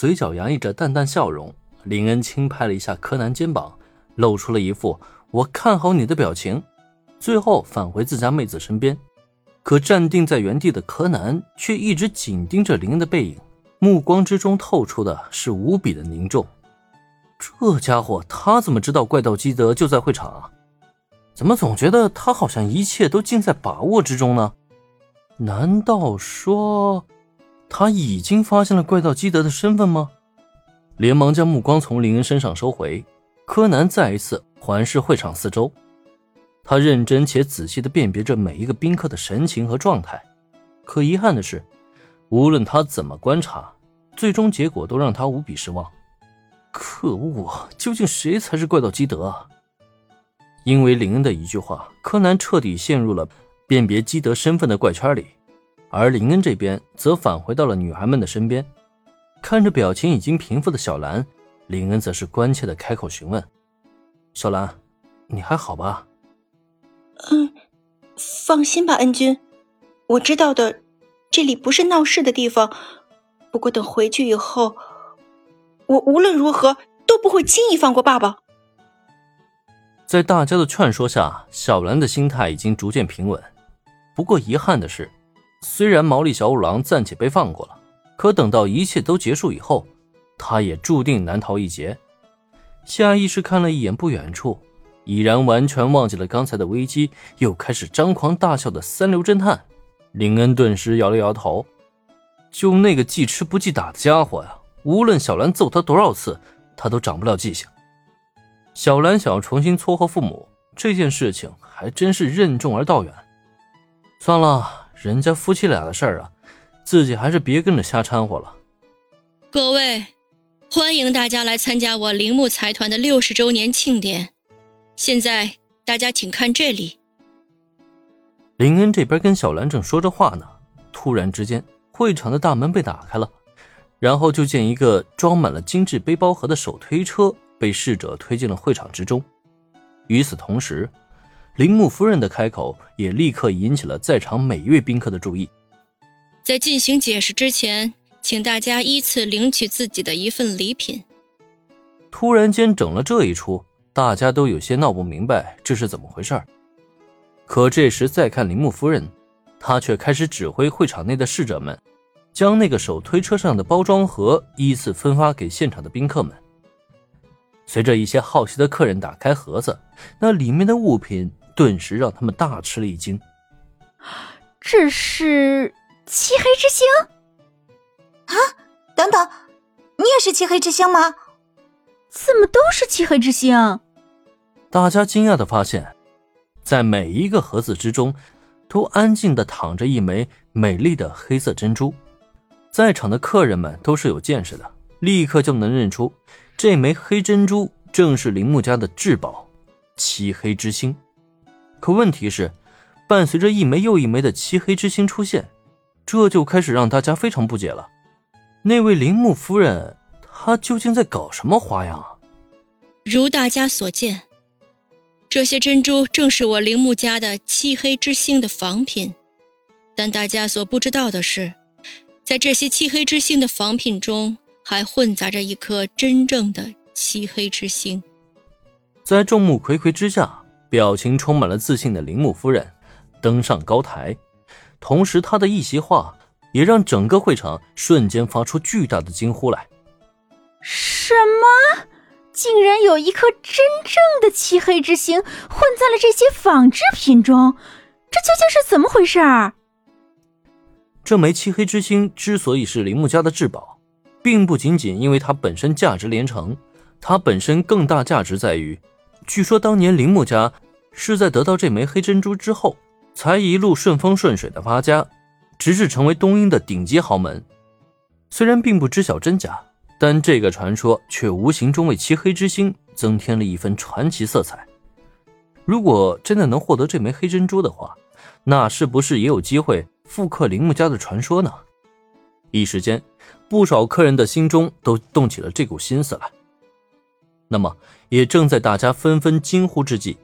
嘴角洋溢着淡淡笑容。林恩轻拍了一下柯南肩膀，露出了一副“我看好你的”表情，最后返回自家妹子身边。可站定在原地的柯南却一直紧盯着林恩的背影，目光之中透出的是无比的凝重。这家伙，他怎么知道怪盗基德就在会场啊？怎么总觉得他好像一切都尽在把握之中呢？难道说他已经发现了怪盗基德的身份吗？连忙将目光从林恩身上收回。柯南再一次环视会场四周，他认真且仔细地辨别着每一个宾客的神情和状态。可遗憾的是，无论他怎么观察，最终结果都让他无比失望。可恶啊！究竟谁才是怪盗基德啊？因为林恩的一句话，柯南彻底陷入了辨别基德身份的怪圈里，而林恩这边则返回到了女孩们的身边。看着表情已经平复的小兰，林恩则是关切的开口询问：“小兰，你还好吧？”“嗯，放心吧，恩君，我知道的，这里不是闹事的地方。不过等回去以后，我无论如何都不会轻易放过爸爸。”在大家的劝说下，小兰的心态已经逐渐平稳。不过遗憾的是，虽然毛利小五郎暂且被放过了。可等到一切都结束以后，他也注定难逃一劫。下意识看了一眼不远处，已然完全忘记了刚才的危机，又开始张狂大笑的三流侦探林恩，顿时摇了摇头。就那个记吃不记打的家伙呀，无论小兰揍他多少次，他都长不了记性。小兰想要重新撮合父母这件事情，还真是任重而道远。算了，人家夫妻俩的事儿啊。自己还是别跟着瞎掺和了。各位，欢迎大家来参加我铃木财团的六十周年庆典。现在大家请看这里。林恩这边跟小兰正说着话呢，突然之间，会场的大门被打开了，然后就见一个装满了精致背包盒的手推车被侍者推进了会场之中。与此同时，铃木夫人的开口也立刻引起了在场每一位宾客的注意。在进行解释之前，请大家依次领取自己的一份礼品。突然间整了这一出，大家都有些闹不明白这是怎么回事可这时再看铃木夫人，她却开始指挥会场内的侍者们，将那个手推车上的包装盒依次分发给现场的宾客们。随着一些好奇的客人打开盒子，那里面的物品顿时让他们大吃了一惊。这是。漆黑之星，啊！等等，你也是漆黑之星吗？怎么都是漆黑之星？大家惊讶的发现，在每一个盒子之中，都安静的躺着一枚美丽的黑色珍珠。在场的客人们都是有见识的，立刻就能认出这枚黑珍珠正是铃木家的至宝——漆黑之星。可问题是，伴随着一枚又一枚的漆黑之星出现。这就开始让大家非常不解了。那位铃木夫人，她究竟在搞什么花样啊？如大家所见，这些珍珠正是我铃木家的漆黑之星的仿品。但大家所不知道的是，在这些漆黑之星的仿品中，还混杂着一颗真正的漆黑之星。在众目睽睽之下，表情充满了自信的铃木夫人登上高台。同时，她的一席话也让整个会场瞬间发出巨大的惊呼来。什么？竟然有一颗真正的漆黑之星混在了这些仿制品中？这究竟是怎么回事？这枚漆黑之星之所以是铃木家的至宝，并不仅仅因为它本身价值连城，它本身更大价值在于，据说当年铃木家是在得到这枚黑珍珠之后。才一路顺风顺水的发家，直至成为东英的顶级豪门。虽然并不知晓真假，但这个传说却无形中为漆黑之星增添了一份传奇色彩。如果真的能获得这枚黑珍珠的话，那是不是也有机会复刻铃木家的传说呢？一时间，不少客人的心中都动起了这股心思来。那么，也正在大家纷纷惊呼之际。